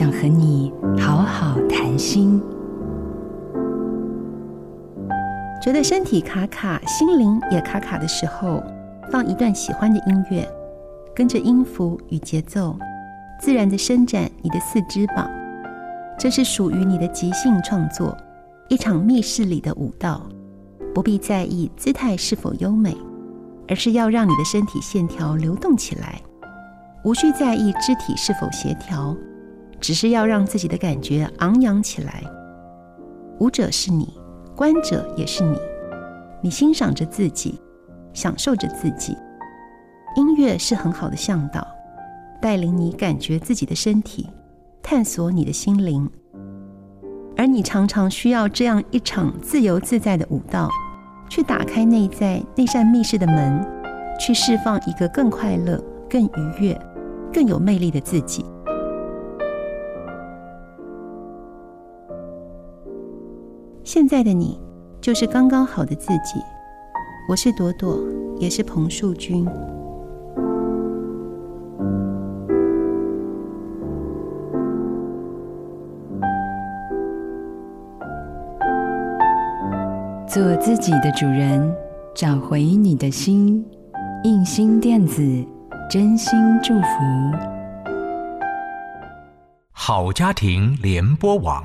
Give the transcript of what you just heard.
想和你好好谈心。觉得身体卡卡、心灵也卡卡的时候，放一段喜欢的音乐，跟着音符与节奏，自然地伸展你的四肢吧。这是属于你的即兴创作，一场密室里的舞蹈，不必在意姿态是否优美，而是要让你的身体线条流动起来。无需在意肢体是否协调，只是要让自己的感觉昂扬起来。舞者是你，观者也是你，你欣赏着自己，享受着自己。音乐是很好的向导，带领你感觉自己的身体，探索你的心灵。而你常常需要这样一场自由自在的舞蹈，去打开内在那扇密室的门，去释放一个更快乐、更愉悦。更有魅力的自己。现在的你，就是刚刚好的自己。我是朵朵，也是彭树君。做自己的主人，找回你的心。印心电子。真心祝福，好家庭联播网，